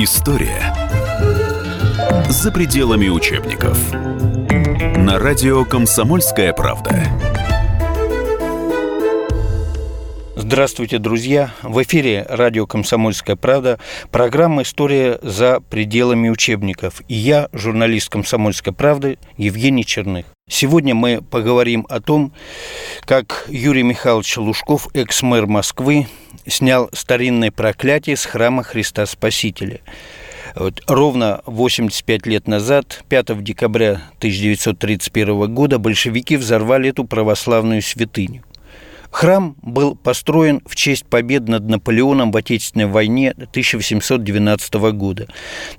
История за пределами учебников. На радио «Комсомольская правда». Здравствуйте, друзья! В эфире радио «Комсомольская правда» программа «История за пределами учебников». И я, журналист «Комсомольской правды» Евгений Черных. Сегодня мы поговорим о том, как Юрий Михайлович Лужков, экс-мэр Москвы, снял старинное проклятие с храма Христа Спасителя. Вот, ровно 85 лет назад, 5 декабря 1931 года, большевики взорвали эту православную святыню. Храм был построен в честь побед над Наполеоном в Отечественной войне 1812 года.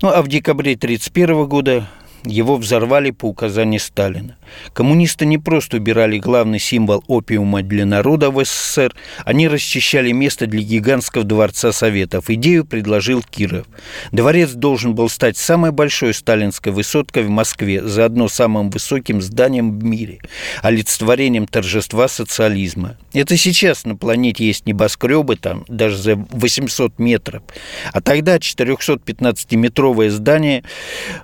Ну а в декабре 1931 года его взорвали по указанию Сталина. Коммунисты не просто убирали главный символ опиума для народа в СССР, они расчищали место для гигантского дворца Советов. Идею предложил Киров. Дворец должен был стать самой большой сталинской высоткой в Москве, заодно самым высоким зданием в мире, олицетворением торжества социализма. Это сейчас на планете есть небоскребы, там даже за 800 метров. А тогда 415-метровое здание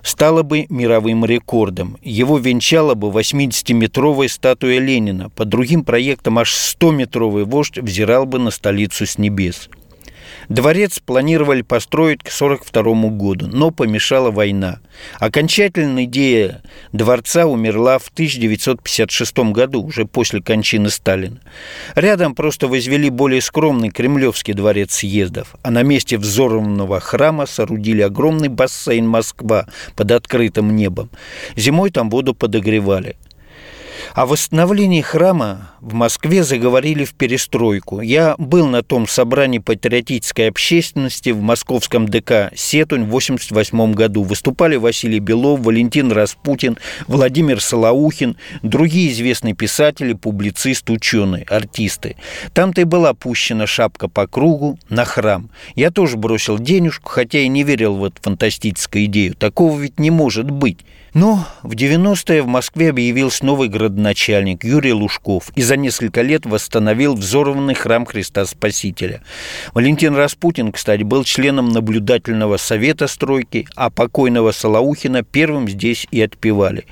стало бы мировым мировым рекордом. Его венчала бы 80-метровая статуя Ленина. По другим проектам аж 100-метровый вождь взирал бы на столицу с небес. Дворец планировали построить к 1942 году, но помешала война. Окончательная идея дворца умерла в 1956 году, уже после кончины Сталина. Рядом просто возвели более скромный Кремлевский дворец съездов, а на месте взорванного храма соорудили огромный бассейн Москва под открытым небом. Зимой там воду подогревали. О восстановлении храма в Москве заговорили в перестройку. Я был на том собрании патриотической общественности в московском ДК «Сетунь» в 1988 году. Выступали Василий Белов, Валентин Распутин, Владимир Солоухин, другие известные писатели, публицисты, ученые, артисты. Там-то и была пущена шапка по кругу на храм. Я тоже бросил денежку, хотя и не верил в эту фантастическую идею. Такого ведь не может быть. Но в 90-е в Москве объявился новый городоначальник Юрий Лужков и за несколько лет восстановил взорванный храм Христа Спасителя. Валентин Распутин, кстати, был членом наблюдательного совета стройки, а покойного Солоухина первым здесь и отпевали.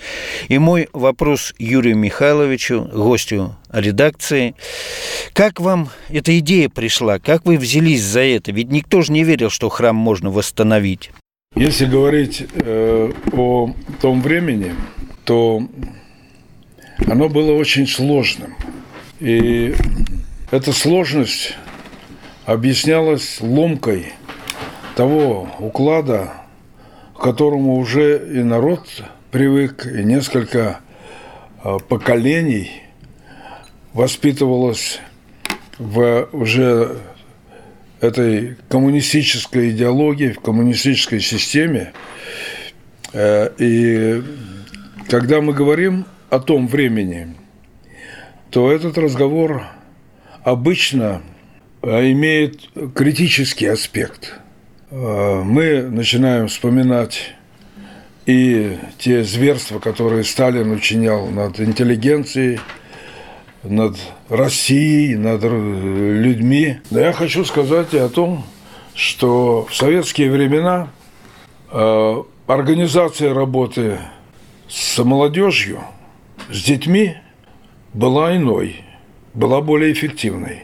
И мой вопрос Юрию Михайловичу, гостю редакции. Как вам эта идея пришла? Как вы взялись за это? Ведь никто же не верил, что храм можно восстановить. Если говорить э, о том времени, то оно было очень сложным. И эта сложность объяснялась ломкой того уклада, к которому уже и народ привык, и несколько э, поколений воспитывалось в уже этой коммунистической идеологии, в коммунистической системе. Э, и когда мы говорим о том времени, то этот разговор обычно э, имеет критический аспект. Э, мы начинаем вспоминать и те зверства, которые Сталин учинял над интеллигенцией, над Россией, над людьми. Но я хочу сказать и о том, что в советские времена э, организация работы с молодежью, с детьми была иной, была более эффективной.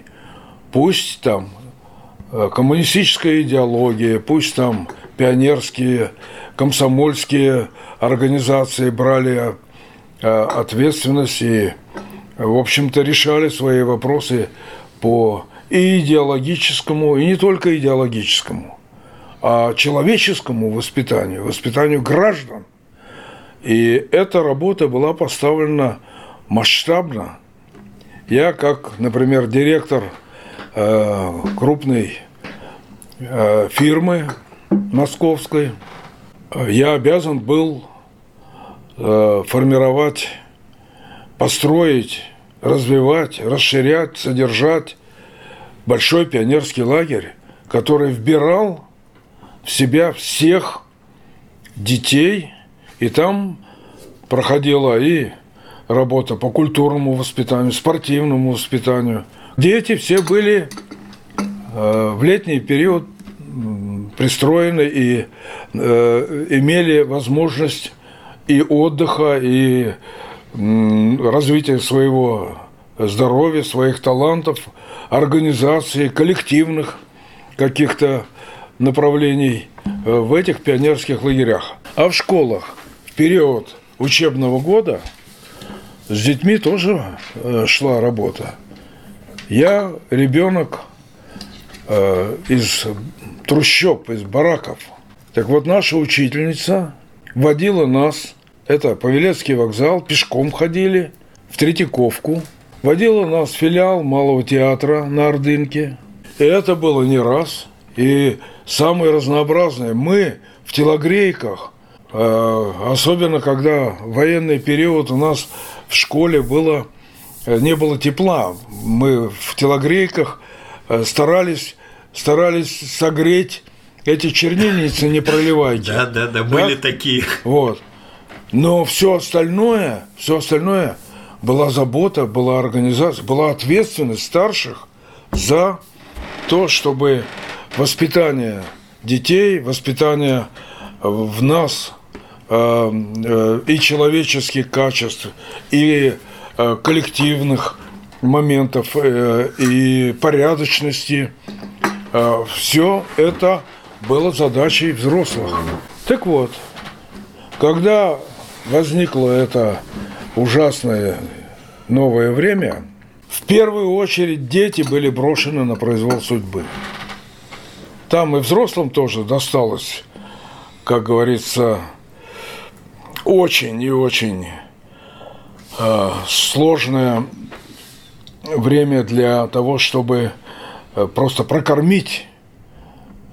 Пусть там э, коммунистическая идеология, пусть там пионерские, комсомольские организации брали э, ответственность и в общем-то, решали свои вопросы по и идеологическому, и не только идеологическому, а человеческому воспитанию, воспитанию граждан. И эта работа была поставлена масштабно. Я, как, например, директор э, крупной э, фирмы московской, я обязан был э, формировать, построить развивать, расширять, содержать большой пионерский лагерь, который вбирал в себя всех детей, и там проходила и работа по культурному воспитанию, спортивному воспитанию. Дети все были э, в летний период пристроены и э, имели возможность и отдыха, и развития своего здоровья, своих талантов, организации, коллективных каких-то направлений э, в этих пионерских лагерях. А в школах в период учебного года с детьми тоже э, шла работа. Я ребенок э, из трущоб, из бараков. Так вот, наша учительница водила нас, это Павелецкий вокзал, пешком ходили, в Третьяковку, водила нас филиал Малого театра на Ордынке. И это было не раз. И самые разнообразные. Мы в телогрейках, э, особенно когда военный период у нас в школе было, э, не было тепла. Мы в телогрейках э, старались, старались согреть эти чернильницы не проливайте. Да, да, да, были такие. Вот. Но все остальное, все остальное была забота, была организация, была ответственность старших за то, чтобы воспитание детей, воспитание в нас э, э, и человеческих качеств, и э, коллективных моментов, и порядочности, все это было задачей взрослых. Так вот, когда возникло это ужасное новое время, в первую очередь дети были брошены на произвол судьбы. Там и взрослым тоже досталось, как говорится, очень и очень э, сложное время для того, чтобы э, просто прокормить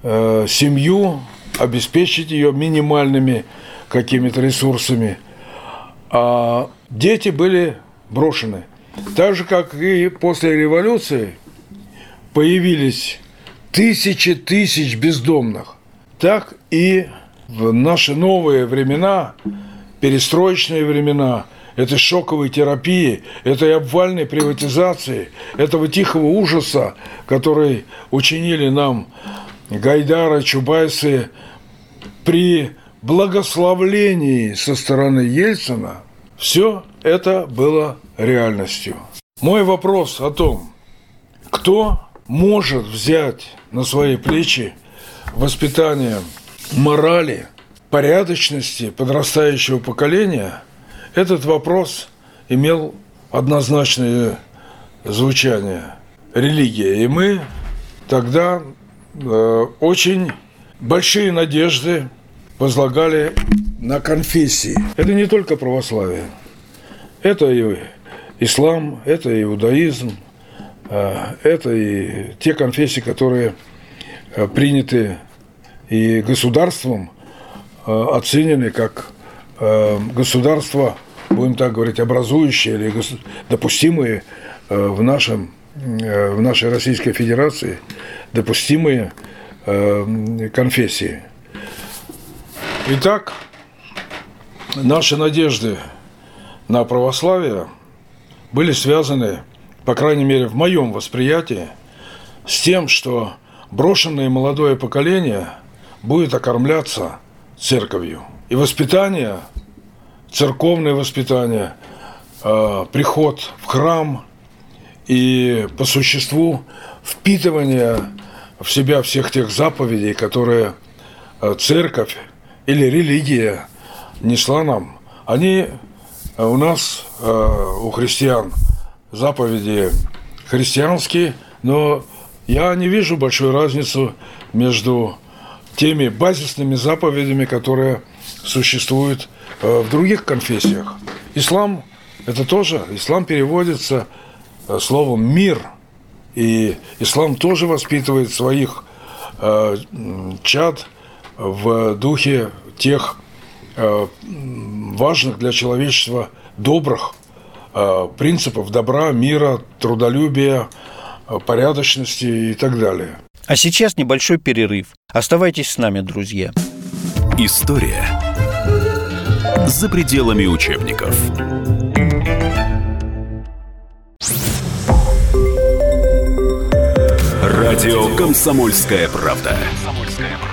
э, семью, обеспечить ее минимальными какими-то ресурсами. А дети были брошены. Так же, как и после революции появились тысячи тысяч бездомных, так и в наши новые времена, перестроечные времена, этой шоковой терапии, этой обвальной приватизации, этого тихого ужаса, который учинили нам Гайдара, Чубайсы при благословлении со стороны Ельцина, все это было реальностью. Мой вопрос о том, кто может взять на свои плечи воспитание морали, порядочности подрастающего поколения, этот вопрос имел однозначное звучание – религия. И мы тогда Э, очень большие надежды возлагали на конфессии. Это не только православие. Это и ислам, это и иудаизм, э, это и те конфессии, которые э, приняты и государством, оценены как государство, будем так говорить, образующие или допустимые в нашем в нашей Российской Федерации допустимые конфессии. Итак, наши надежды на православие были связаны, по крайней мере, в моем восприятии, с тем, что брошенное молодое поколение будет окормляться церковью. И воспитание, церковное воспитание, э, приход в храм – и по существу впитывание в себя всех тех заповедей, которые э, церковь или религия несла нам, они э, у нас, э, у христиан, заповеди христианские, но я не вижу большой разницы между теми базисными заповедями, которые существуют в других конфессиях. Ислам – это тоже, ислам переводится Э, словом «мир». И ислам тоже воспитывает своих э, чад в духе тех э, важных для человечества добрых э, принципов добра, мира, трудолюбия, э, порядочности и так далее. А сейчас небольшой перерыв. Оставайтесь с нами, друзья. История за пределами учебников. Радио «Комсомольская правда».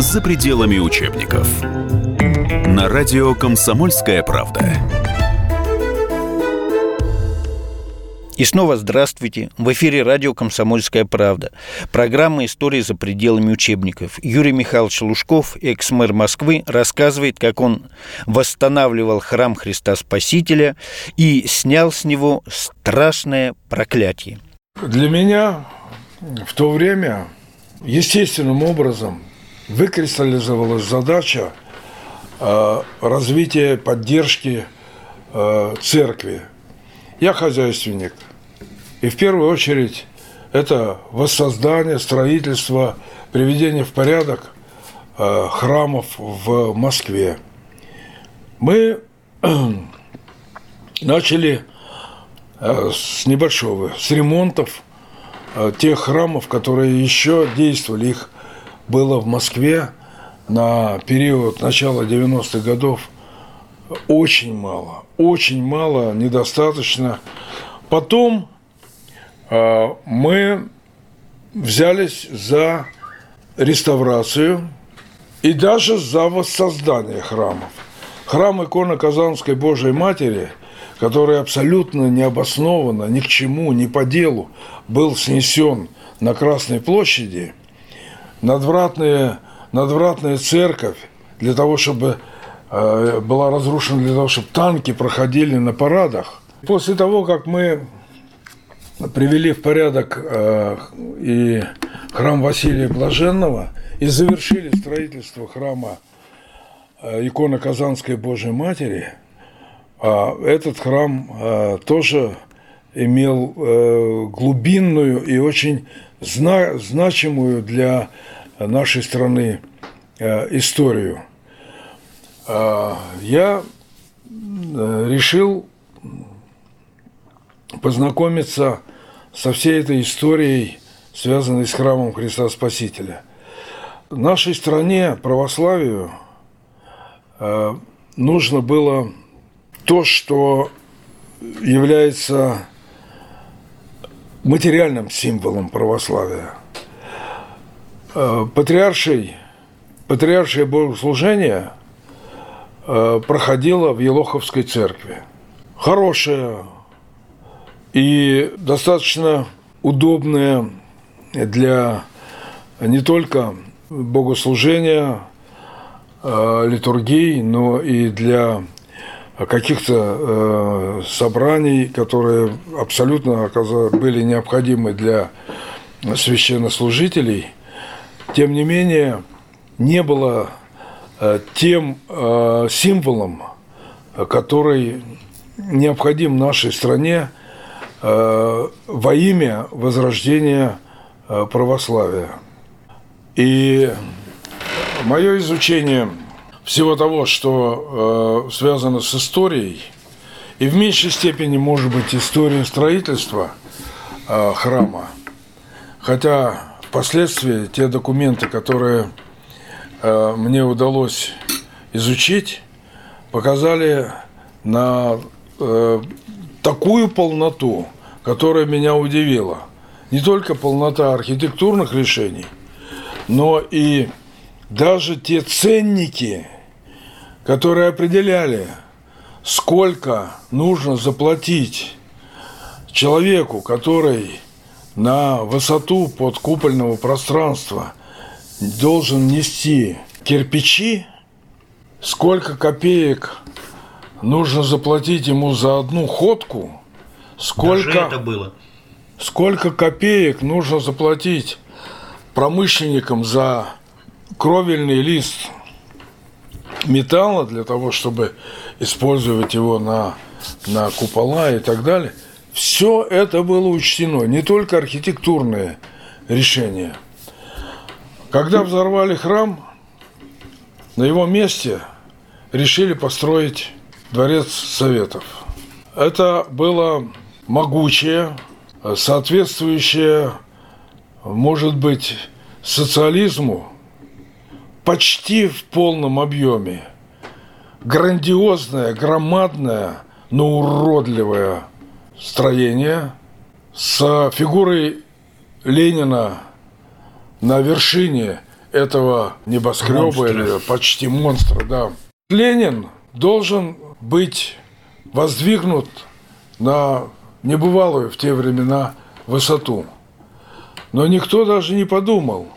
за пределами учебников. На радио «Комсомольская правда». И снова здравствуйте. В эфире радио «Комсомольская правда». Программа «История за пределами учебников». Юрий Михайлович Лужков, экс-мэр Москвы, рассказывает, как он восстанавливал храм Христа Спасителя и снял с него страшное проклятие. Для меня в то время естественным образом выкристаллизовалась задача э, развития поддержки э, церкви. Я хозяйственник. И в первую очередь это воссоздание, строительство, приведение в порядок э, храмов в Москве. Мы начали с небольшого, с ремонтов тех храмов, которые еще действовали. Их было в Москве на период начала 90-х годов очень мало, очень мало, недостаточно. Потом э, мы взялись за реставрацию и даже за воссоздание храмов. Храм иконы Казанской Божией Матери, который абсолютно необоснованно, ни к чему, ни по делу был снесен на Красной площади – надвратная, надвратная церковь для того, чтобы э, была разрушена для того, чтобы танки проходили на парадах. После того, как мы привели в порядок э, и храм Василия Блаженного и завершили строительство храма э, иконы Казанской Божьей Матери, этот храм тоже имел глубинную и очень зна значимую для нашей страны э, историю. А, я э, решил познакомиться со всей этой историей, связанной с храмом Христа Спасителя. В нашей стране православию э, нужно было то, что является материальным символом православия. Э, патриаршей, патриаршее богослужение э, проходило в Елоховской церкви. Хорошее и достаточно удобное для не только богослужения, э, литургий, но и для каких-то э, собраний, которые абсолютно были необходимы для священнослужителей, тем не менее не было э, тем э, символом, который необходим нашей стране э, во имя возрождения э, православия. И мое изучение всего того, что э, связано с историей, и в меньшей степени, может быть, история строительства э, храма. Хотя впоследствии те документы, которые э, мне удалось изучить, показали на э, такую полноту, которая меня удивила. Не только полнота архитектурных решений, но и даже те ценники, которые определяли, сколько нужно заплатить человеку, который на высоту подкупольного пространства должен нести кирпичи, сколько копеек нужно заплатить ему за одну ходку, сколько, Даже это было. сколько копеек нужно заплатить промышленникам за кровельный лист металла для того, чтобы использовать его на, на купола и так далее. Все это было учтено, не только архитектурные решения. Когда взорвали храм, на его месте решили построить дворец Советов. Это было могучее, соответствующее, может быть, социализму почти в полном объеме. Грандиозное, громадное, но уродливое строение с фигурой Ленина на вершине этого небоскреба монстра. или почти монстра, да. Ленин должен быть воздвигнут на небывалую в те времена высоту. Но никто даже не подумал,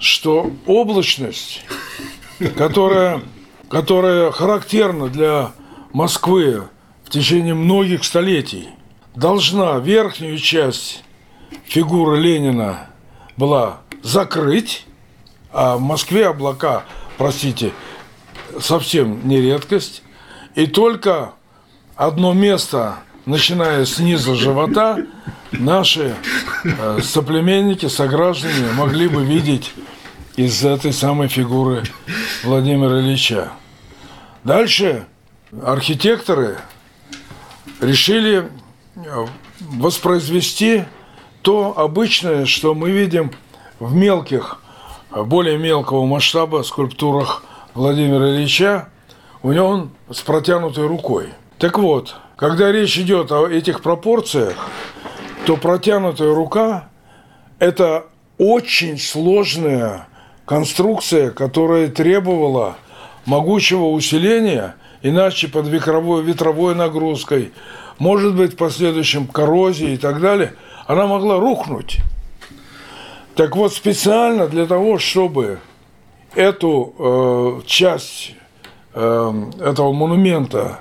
что облачность, которая, которая характерна для Москвы в течение многих столетий, должна верхнюю часть фигуры Ленина была закрыть, а в Москве облака, простите, совсем не редкость, и только одно место, начиная с низа живота, наши э, соплеменники, сограждане могли бы видеть из этой самой фигуры Владимира Ильича. Дальше архитекторы решили э, воспроизвести то обычное, что мы видим в мелких, более мелкого масштаба скульптурах Владимира Ильича, у него он с протянутой рукой. Так вот, когда речь идет о этих пропорциях, то протянутая рука – это очень сложная конструкция, которая требовала могучего усиления, иначе под ветровой, ветровой нагрузкой, может быть, в последующем коррозии и так далее, она могла рухнуть. Так вот, специально для того, чтобы эту э, часть э, этого монумента,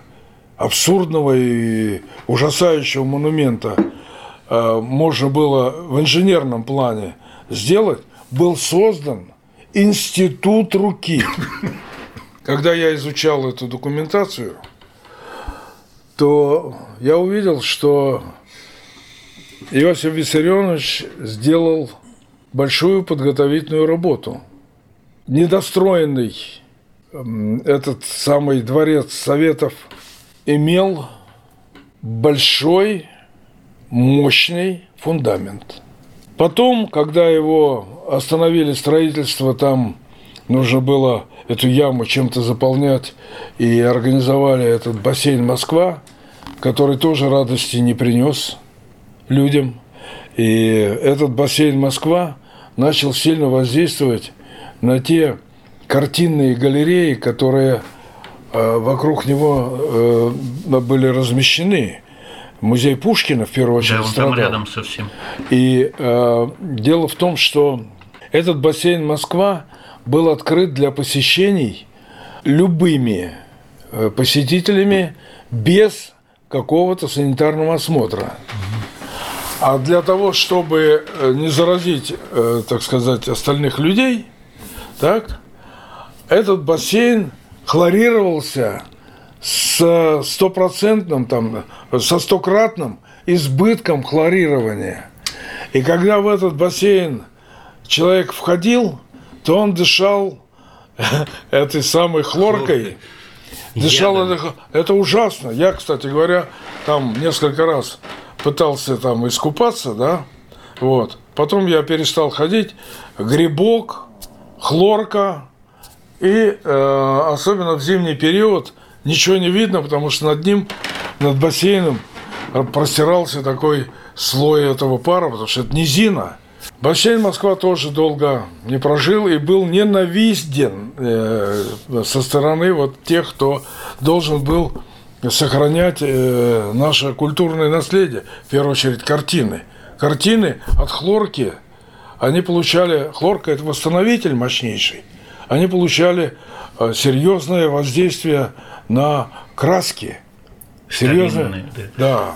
абсурдного и ужасающего монумента, э, можно было в инженерном плане сделать, был создан институт руки. Когда я изучал эту документацию, то я увидел, что Иосиф Виссарионович сделал большую подготовительную работу. Недостроенный этот самый дворец Советов имел большой, мощный фундамент. Потом, когда его остановили строительство, там нужно было эту яму чем-то заполнять, и организовали этот бассейн Москва, который тоже радости не принес людям. И этот бассейн Москва начал сильно воздействовать на те картинные галереи, которые вокруг него э, были размещены. Музей Пушкина, в первую очередь, да, он страдал. там рядом совсем. И э, дело в том, что этот бассейн Москва был открыт для посещений любыми э, посетителями без какого-то санитарного осмотра. А для того, чтобы э, не заразить, так сказать, остальных людей, так, этот бассейн хлорировался с стопроцентным, там, со стократным избытком хлорирования. И когда в этот бассейн человек входил, то он дышал этой самой хлоркой. Дышал это, это ужасно. Я, кстати говоря, там несколько раз пытался там искупаться, да, вот. Потом я перестал ходить. Грибок, хлорка, и э, особенно в зимний период ничего не видно, потому что над ним, над бассейном простирался такой слой этого пара, потому что это низина. Бассейн Москва тоже долго не прожил и был ненавистен э, со стороны вот тех, кто должен был сохранять э, наше культурное наследие, в первую очередь картины. Картины от хлорки, они получали, хлорка – это восстановитель мощнейший, они получали э, серьезное воздействие на краски. Серьезно? Да.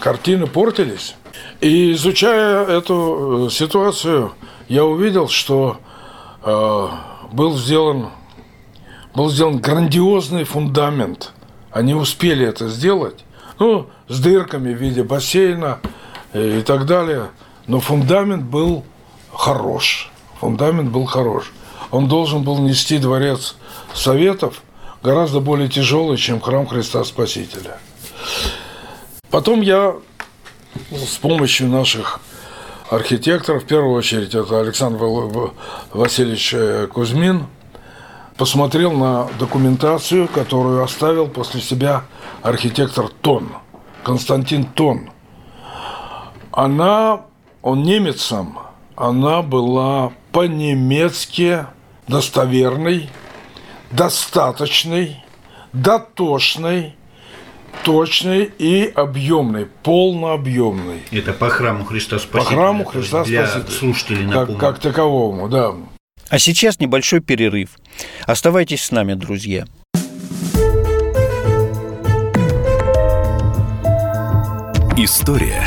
Картины портились. И изучая эту э, ситуацию, я увидел, что э, был сделан был сделан грандиозный фундамент. Они успели это сделать, ну, с дырками в виде бассейна и так далее. Но фундамент был хорош. Фундамент был хорош. Он должен был нести дворец Советов гораздо более тяжелый, чем храм Христа Спасителя. Потом я с помощью наших архитекторов, в первую очередь это Александр Васильевич э, Кузьмин, посмотрел на документацию, которую оставил после себя архитектор Тон, Константин Тон. Она, он немец сам, она была по-немецки достоверной, достаточной, дотошной, точной и объемной, полнообъемной. Это по храму Христа Спасителя. По храму Христа для Спасителя. слушателей как, как таковому, да. А сейчас небольшой перерыв. Оставайтесь с нами, друзья. История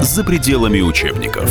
за пределами учебников.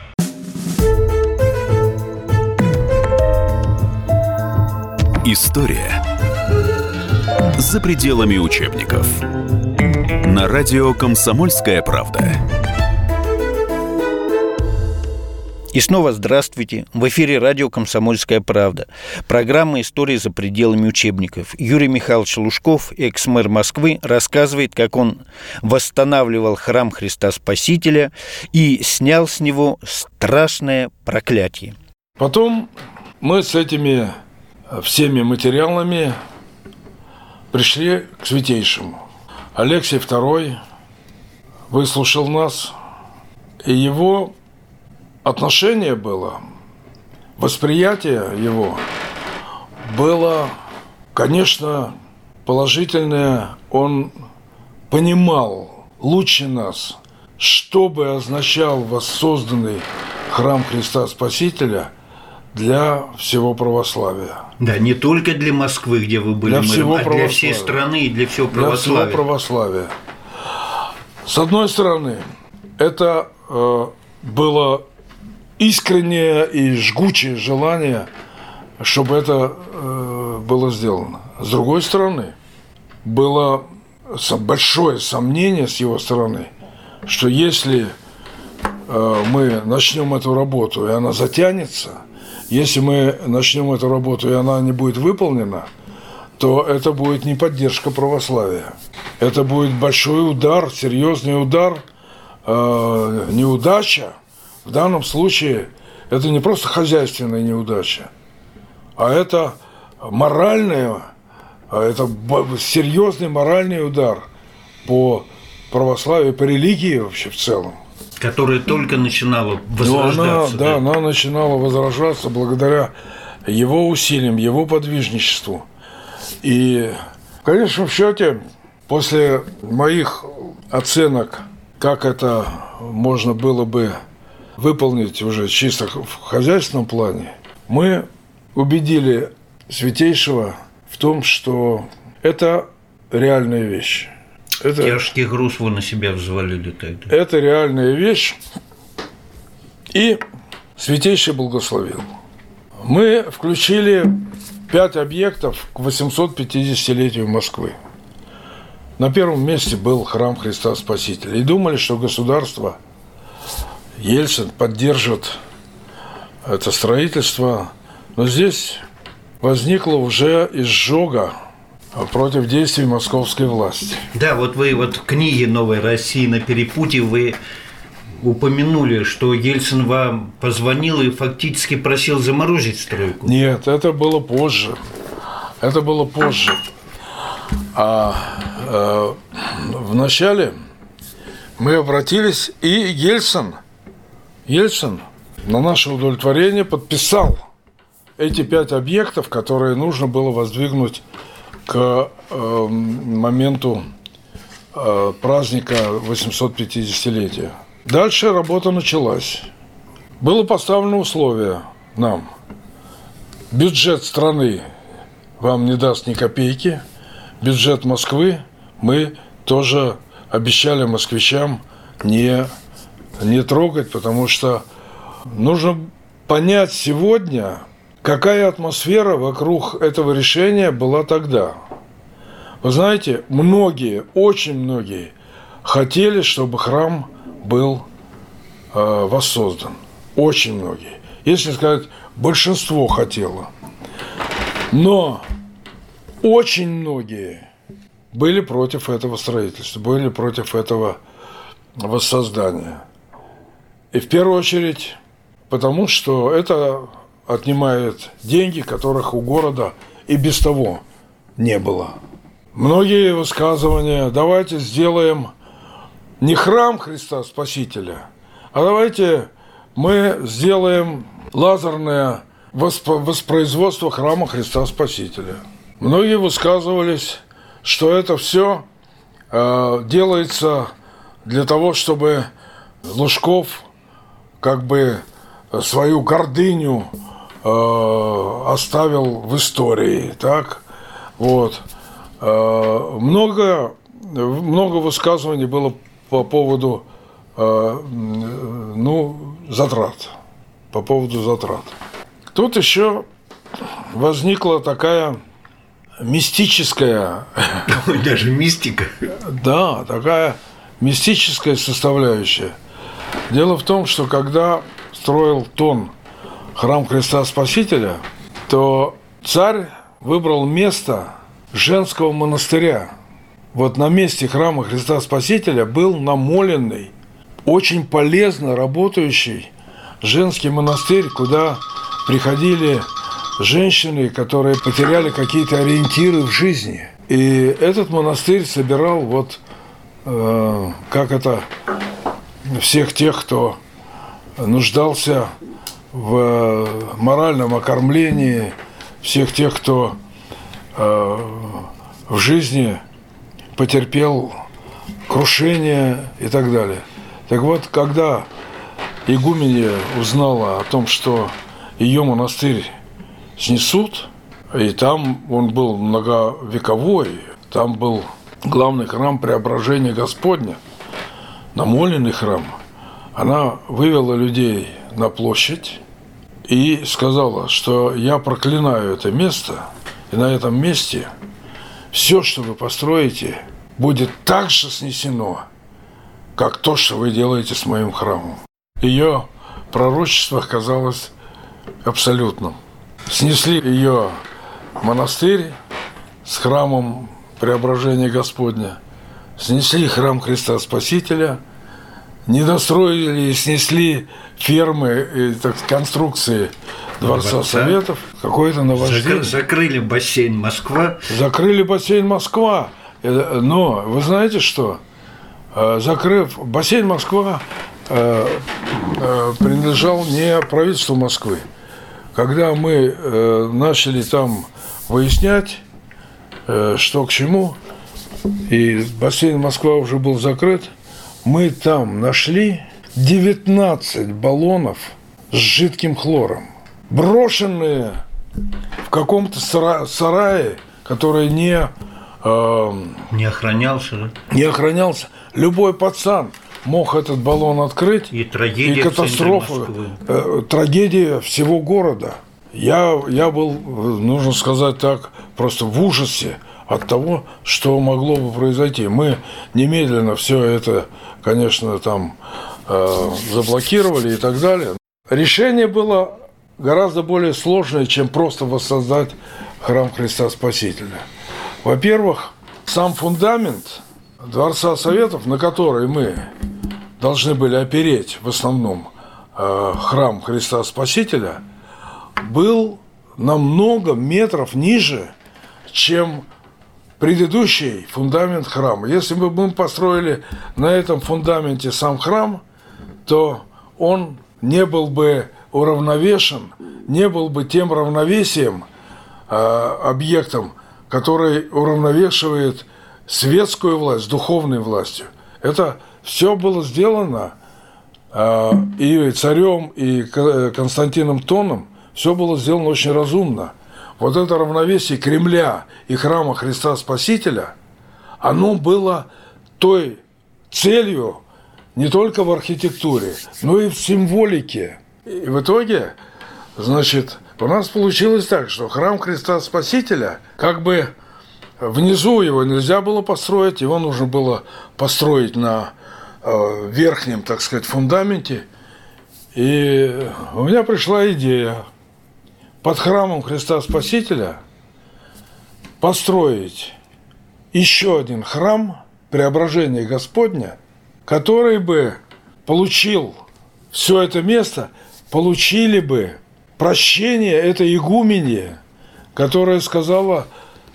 История за пределами учебников. На радио «Комсомольская правда». И снова здравствуйте. В эфире радио «Комсомольская правда». Программа «История за пределами учебников». Юрий Михайлович Лужков, экс-мэр Москвы, рассказывает, как он восстанавливал храм Христа Спасителя и снял с него страшное проклятие. Потом мы с этими всеми материалами пришли к Святейшему. Алексей II выслушал нас, и его отношение было, восприятие его было, конечно, положительное. Он понимал лучше нас, что бы означал воссозданный храм Христа Спасителя – для всего православия. Да, не только для Москвы, где вы были, для всего а для всей страны и для всего православия. Для всего православия. С одной стороны, это э, было искреннее и жгучее желание, чтобы это э, было сделано. С другой стороны, было большое сомнение с его стороны, что если э, мы начнем эту работу, и она затянется – если мы начнем эту работу, и она не будет выполнена, то это будет не поддержка православия. Это будет большой удар, серьезный удар, э, неудача. В данном случае это не просто хозяйственная неудача, а это моральная, а это серьезный моральный удар по православию, по религии вообще в целом которая только начинала возрождаться. Ну, она, да, да, она начинала возрождаться благодаря его усилиям, его подвижничеству. И в конечном счете, после моих оценок, как это можно было бы выполнить уже чисто в хозяйственном плане, мы убедили Святейшего в том, что это реальная вещь. Это, Тяжкий груз вы на себя взвалили тогда. Это реальная вещь. И Святейший благословил. Мы включили пять объектов к 850-летию Москвы. На первом месте был храм Христа Спасителя. И думали, что государство, Ельцин поддержит это строительство. Но здесь возникла уже изжога против действий московской власти. Да, вот вы вот в книге «Новой России на перепутье» вы упомянули, что Ельцин вам позвонил и фактически просил заморозить стройку. Нет, это было позже. Это было позже. А э, вначале мы обратились, и Ельцин, Ельцин на наше удовлетворение подписал эти пять объектов, которые нужно было воздвигнуть к э, моменту э, праздника 850-летия. Дальше работа началась. было поставлено условие нам. Бюджет страны вам не даст ни копейки. Бюджет Москвы мы тоже обещали москвичам не, не трогать, потому что нужно понять сегодня, какая атмосфера вокруг этого решения была тогда. Вы знаете, многие, очень многие хотели, чтобы храм был э, воссоздан. Очень многие. Если сказать, большинство хотело. Но очень многие были против этого строительства, были против этого воссоздания. И в первую очередь потому, что это отнимает деньги, которых у города и без того не было. Многие высказывания «давайте сделаем не храм Христа Спасителя, а давайте мы сделаем лазерное воспроизводство храма Христа Спасителя». Многие высказывались, что это все э, делается для того, чтобы Лужков как бы свою гордыню э, оставил в истории, так? Вот. Э, много, много высказываний было по поводу э, ну, затрат. По поводу затрат. Тут еще возникла такая мистическая... Даже мистика. Да, такая мистическая составляющая. Дело в том, что когда строил Тон храм Христа Спасителя, то царь выбрал место женского монастыря. Вот на месте храма Христа Спасителя был намоленный, очень полезно работающий женский монастырь, куда приходили женщины, которые потеряли какие-то ориентиры в жизни. И этот монастырь собирал вот, э, как это, всех тех, кто нуждался в моральном окормлении, всех тех, кто э, в жизни потерпел крушение и так далее. Так вот, когда игуменья узнала о том, что ее монастырь снесут, и там он был многовековой, там был главный храм Преображения Господня, намоленный храм. Она вывела людей на площадь и сказала, что я проклинаю это место, и на этом месте все, что вы построите, будет так же снесено, как то, что вы делаете с моим храмом. Ее пророчество оказалось абсолютным. Снесли ее монастырь с храмом Преображения Господня, снесли храм Христа Спасителя, не достроили и снесли фермы и так, конструкции Дворца Дворца. Советов, какое-то наваждение. Закрыли бассейн Москва. Закрыли бассейн Москва. Э, но вы знаете что? Э, закрыв бассейн Москва э, принадлежал не правительству Москвы, когда мы э, начали там выяснять, э, что к чему, и бассейн Москва уже был закрыт, мы там нашли 19 баллонов с жидким хлором, брошенные в каком-то сарае, который не... Э, не охранялся, да? Не охранялся. Любой пацан – мог этот баллон открыть. И трагедия и катастрофа, э, трагедия всего города. Я, я был, нужно сказать так, просто в ужасе от того, что могло бы произойти. Мы немедленно все это, конечно, там э, заблокировали и так далее. Решение было гораздо более сложное, чем просто воссоздать храм Христа Спасителя. Во-первых, сам фундамент Дворца Советов, на который мы должны были опереть в основном э, храм Христа Спасителя, был на много метров ниже, чем предыдущий фундамент храма. Если бы мы построили на этом фундаменте сам храм, то он не был бы уравновешен, не был бы тем равновесием, э, объектом, который уравновешивает светскую власть с духовной властью. Это все было сделано а, и царем, и Константином Тоном все было сделано очень разумно. Вот это равновесие Кремля и храма Христа Спасителя, оно было той целью не только в архитектуре, но и в символике. И в итоге, значит, у нас получилось так, что храм Христа Спасителя, как бы внизу его нельзя было построить, его нужно было построить на э, верхнем, так сказать, фундаменте. И у меня пришла идея под храмом Христа Спасителя построить еще один храм преображения Господня, который бы получил все это место, получили бы прощение этой игумени, которая сказала,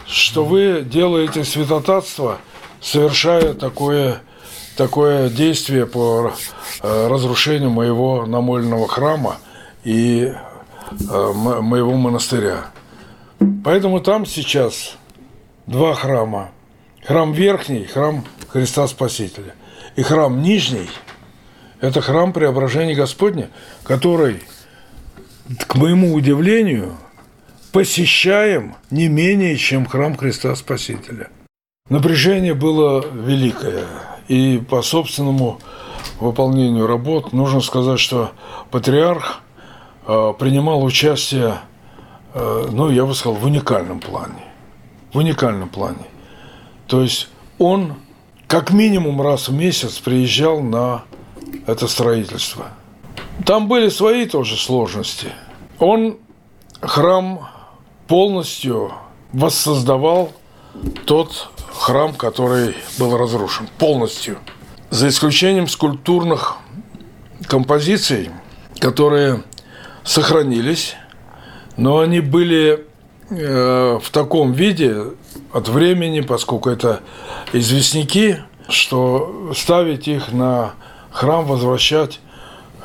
что вы делаете святотатство, совершая такое, такое действие по э, разрушению моего намольного храма и моего монастыря. Поэтому там сейчас два храма. Храм верхний, храм Христа Спасителя. И храм нижний – это храм Преображения Господня, который – к моему удивлению, посещаем не менее, чем храм Христа Спасителя. Напряжение было великое, и по собственному выполнению работ нужно сказать, что патриарх э, принимал участие, э, ну, я бы сказал, в уникальном плане. В уникальном плане. То есть он как минимум раз в месяц приезжал на это строительство – там были свои тоже сложности. Он храм полностью воссоздавал тот храм, который был разрушен. Полностью. За исключением скульптурных композиций, которые сохранились, но они были э, в таком виде от времени, поскольку это известняки, что ставить их на храм, возвращать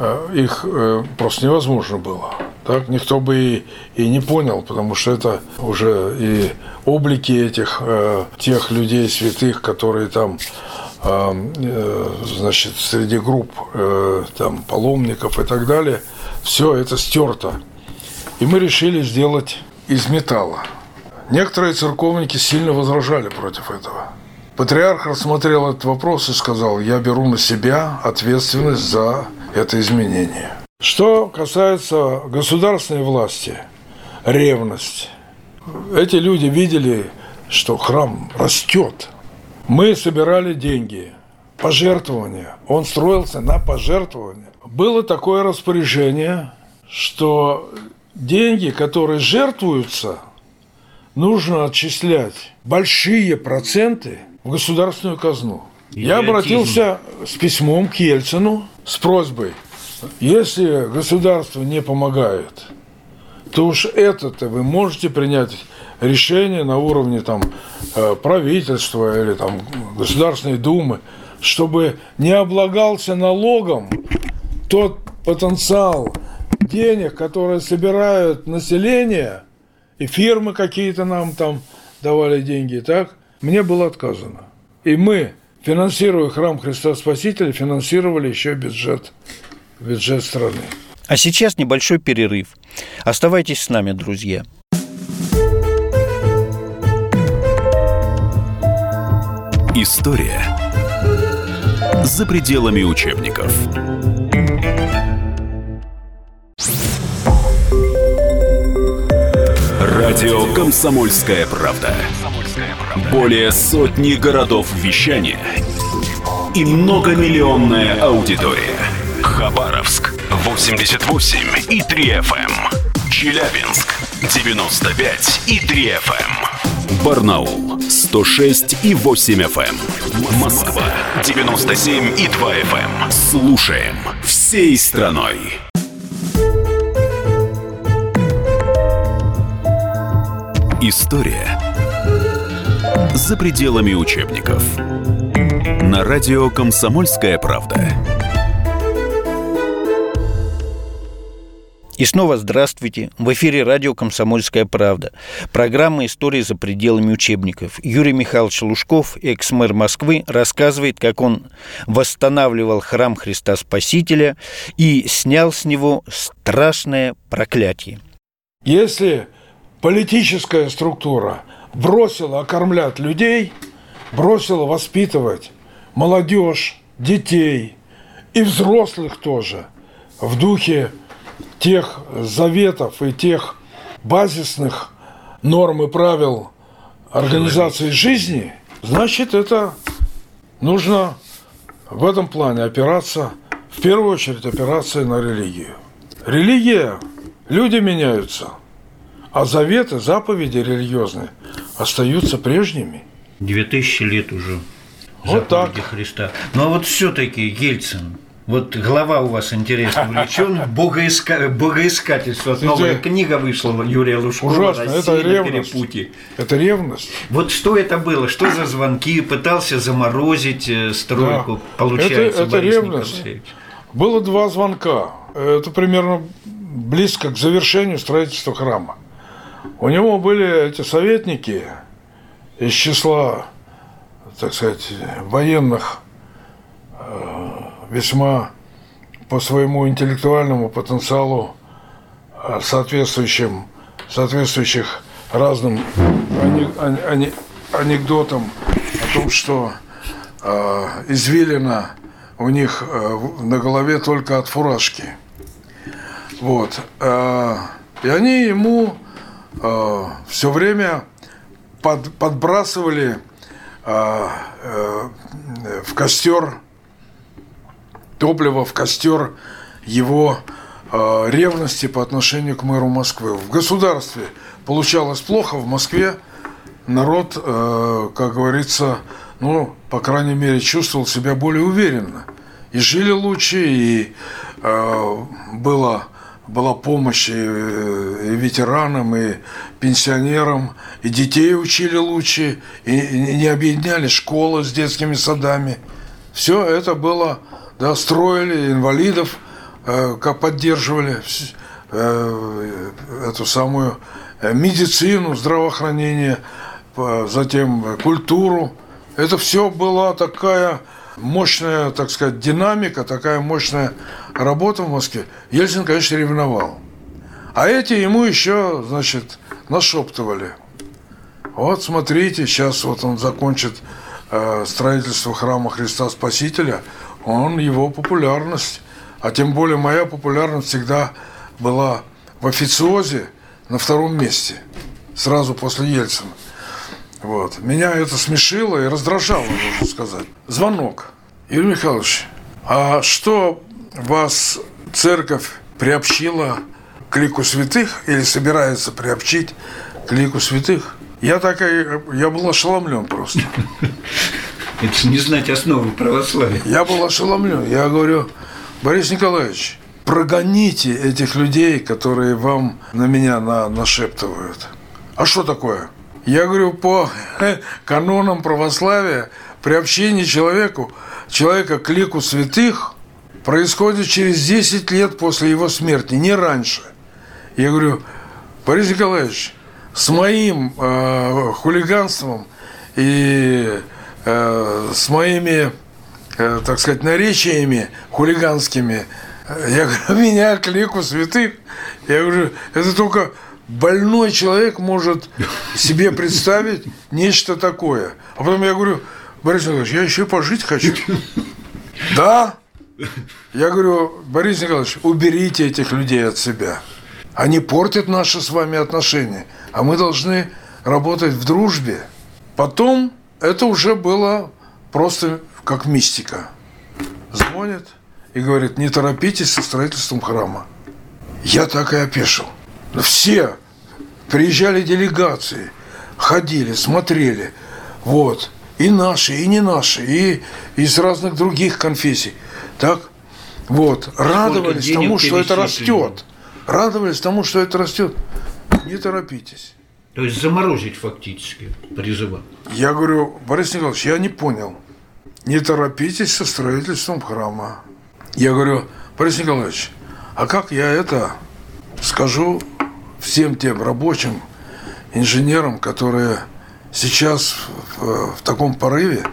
Э, их э, просто невозможно было. Так никто бы и, и не понял, потому что это уже и облики этих э, тех людей святых, которые там значит, среди групп там, паломников и так далее, все это стерто. И мы решили сделать из металла. Некоторые церковники сильно возражали против этого. Патриарх рассмотрел этот вопрос и сказал, я беру на себя ответственность за это изменение. Что касается государственной власти, ревность. Эти люди видели, что храм растет. Мы собирали деньги, пожертвования. Он строился на пожертвования. Было такое распоряжение, что деньги, которые жертвуются, нужно отчислять большие проценты в государственную казну. Я обратился с письмом к Ельцину с просьбой, если государство не помогает, то уж это-то вы можете принять решение на уровне там, э, правительства или там, Государственной Думы, чтобы не облагался налогом тот потенциал денег, которые собирают население, и фирмы какие-то нам там давали деньги, так, мне было отказано. И мы финансируя храм Христа Спасителя, финансировали еще бюджет, бюджет страны. А сейчас небольшой перерыв. Оставайтесь с нами, друзья. История за пределами учебников. Радио «Комсомольская правда». Более сотни городов вещания и многомиллионная аудитория. Хабаровск 88 и 3 FM. Эм. Челябинск 95 и 3 FM. Эм. Барнаул 106 и 8 FM. Эм. Москва 97 и 2 FM. Слушаем всей страной. История за пределами учебников. На радио «Комсомольская правда». И снова здравствуйте. В эфире радио «Комсомольская правда». Программа «История за пределами учебников». Юрий Михайлович Лужков, экс-мэр Москвы, рассказывает, как он восстанавливал храм Христа Спасителя и снял с него страшное проклятие. Если политическая структура бросила окормлять людей, бросила воспитывать молодежь, детей и взрослых тоже в духе тех заветов и тех базисных норм и правил организации жизни, значит, это нужно в этом плане опираться, в первую очередь опираться на религию. Религия, люди меняются, а заветы, заповеди религиозные остаются прежними. Две тысячи лет уже. Вот так. Христа. Но вот все-таки Ельцин, вот глава у вас интересно увлечен, богоиска... богоискательство. Вот новая книга вышла Юрия Лужкова Ужасно, это ревность. перепутье. Это ревность. Вот что это было? Что за звонки? Пытался заморозить э, стройку, Да. получается, Это- это Борис ревность. Николаевич? Было два звонка. Это примерно близко к завершению строительства храма. У него были эти советники из числа, так сказать, военных, весьма по своему интеллектуальному потенциалу э, соответствующим, соответствующих разным анекдотам о том, что э, извилина у них э, на голове только от фуражки. Вот. Э, И они ему все время под- подбрасывали э, э, в костер топливо в костер его э, ревности по отношению к мэру Москвы. В государстве получалось плохо, в Москве народ, э, как говорится, ну, по крайней мере, чувствовал себя более уверенно. И жили лучше, и э, было, была помощь и, э, и ветеранам, и пенсионерам, и детей учили лучше, и, и не объединяли школы с детскими садами. Все это было, да, строили, инвалидов э, как поддерживали, э, эту самую э, медицину, здравоохранение, затем культуру. Это все была такая мощная, так сказать, динамика, такая мощная работа в Москве. Ельцин, конечно, ревновал. А эти ему еще, значит, нашептывали. Вот смотрите, сейчас вот он закончит строительство храма Христа Спасителя, он его популярность, а тем более моя популярность всегда была в официозе на втором месте, сразу после Ельцина. Вот. Меня это смешило и раздражало, нужно сказать. Звонок. Юрий Михайлович, а что вас церковь приобщила к лику святых или собирается приобщить к лику святых? Я так и, я был ошеломлен просто. Это не знать основы православия. Я был ошеломлен. Я говорю, Борис Николаевич, прогоните этих людей, которые вам на меня на, нашептывают. А что такое? Я говорю, по канонам православия приобщение человеку, человека к лику святых происходит через 10 лет после его смерти, не раньше. Я говорю, Борис Николаевич, с моим э, хулиганством и э, с моими, э, так сказать, наречиями хулиганскими, я говорю, меня к лику святых, я говорю, это только больной человек может себе представить нечто такое. А потом я говорю, Борис Николаевич, я еще пожить хочу. Да? Я говорю, Борис Николаевич, уберите этих людей от себя. Они портят наши с вами отношения, а мы должны работать в дружбе. Потом это уже было просто как мистика. Звонит и говорит, не торопитесь со строительством храма. Я так и опешил. Все приезжали делегации, ходили, смотрели. Вот. И наши, и не наши, и из разных других конфессий. Так? Вот. Радовались тому, что это растет. Радовались тому, что это растет. Не торопитесь. То есть заморозить фактически призывал. Я говорю, Борис Николаевич, я не понял. Не торопитесь со строительством храма. Я говорю, Борис Николаевич, а как я это скажу всем тем рабочим, инженерам, которые сейчас в, в таком порыве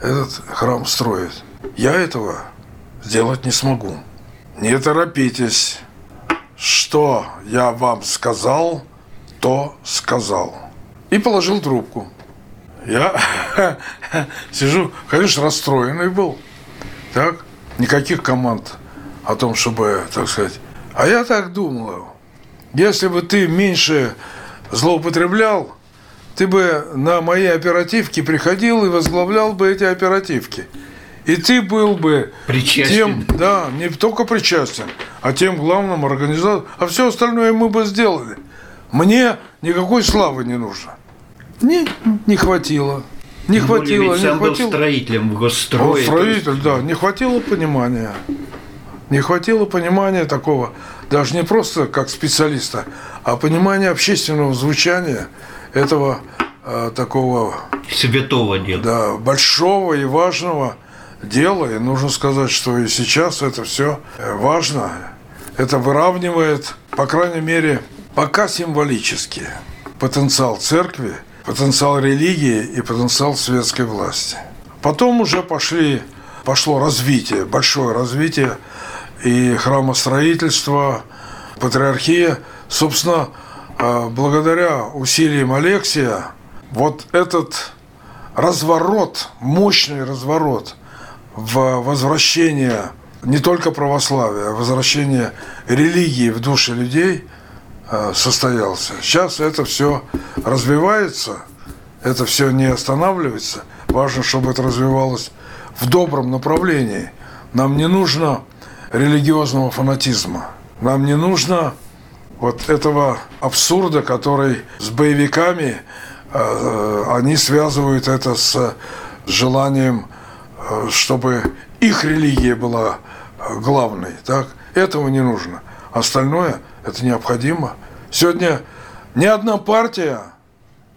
этот храм строят. Я этого сделать не смогу. Не торопитесь. Что я вам сказал, то сказал. И положил трубку. Я сижу, конечно, расстроенный был. Так, никаких команд о том, чтобы, так сказать. А я так думал, если бы ты меньше злоупотреблял, ты бы на мои оперативки приходил и возглавлял бы эти оперативки. И ты был бы причастен. тем, да, не только причастен, а тем главным организатором. А все остальное мы бы сделали. Мне никакой славы не нужно. Не, не хватило. Не Тем хватило, более, не сам хватило. был строителем в госстрое. Он строитель, да, не хватило понимания. Не хватило понимания такого, даже не просто как специалиста, а понимания общественного звучания этого э, такого Святого дела. да, большого и важного дела. И нужно сказать, что и сейчас это все важно. Это выравнивает, по крайней мере, пока символически потенциал церкви, потенциал религии и потенциал светской власти. Потом уже пошли, пошло развитие, большое развитие и храмостроительства, патриархия. Собственно, э, благодаря усилиям Алексия, вот этот разворот, мощный разворот в возвращение не только православия, а возвращение религии в души людей состоялся. Сейчас это все развивается, это все не останавливается. Важно, чтобы это развивалось в добром направлении. Нам не нужно религиозного фанатизма. Нам не нужно вот этого абсурда, который с боевиками э, они связывают это с желанием, э, чтобы их религия была э, главной. Так? Этого не нужно. Остальное это необходимо. Сегодня ни одна партия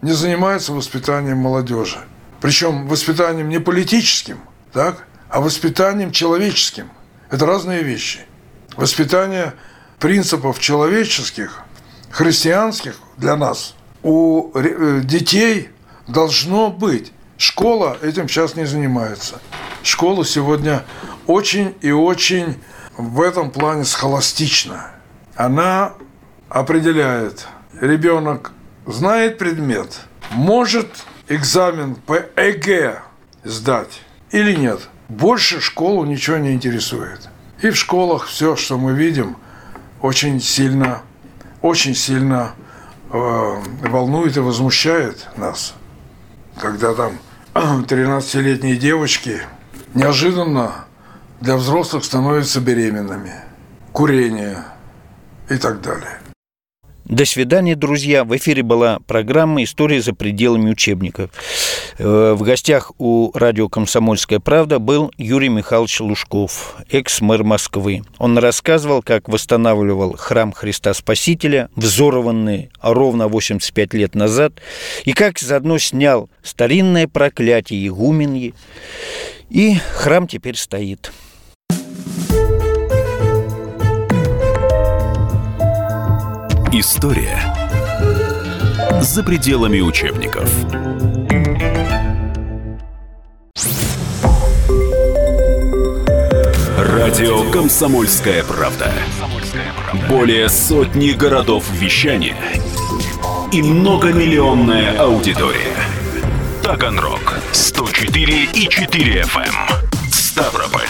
не занимается воспитанием молодежи. Причем воспитанием не политическим, так, а воспитанием человеческим. Это разные вещи. Воспитание принципов человеческих, христианских для нас у э, детей должно быть. Школа этим сейчас не занимается. Школа сегодня очень и очень в этом плане схоластична. Она определяет, ребенок знает предмет, может экзамен по ЭГЭ сдать или нет. Больше школу ничего не интересует. И в школах все, что мы видим, очень сильно, очень сильно э, волнует и возмущает нас. Когда там 13-летние девочки неожиданно для взрослых становятся беременными. Курение и так далее. До свидания, друзья. В эфире была программа «История за пределами учебников». Э, В гостях у радио «Комсомольская правда» был Юрий Михайлович Лужков, экс-мэр Москвы. Он рассказывал, как восстанавливал храм Христа Спасителя, взорванный ровно 85 лет назад, и как заодно снял старинное проклятие игуменьи, и храм теперь стоит. История за пределами учебников. Радио «Комсомольская правда». Более сотни городов вещания и многомиллионная аудитория. Таганрог 104 и 4 FM. Ставрополь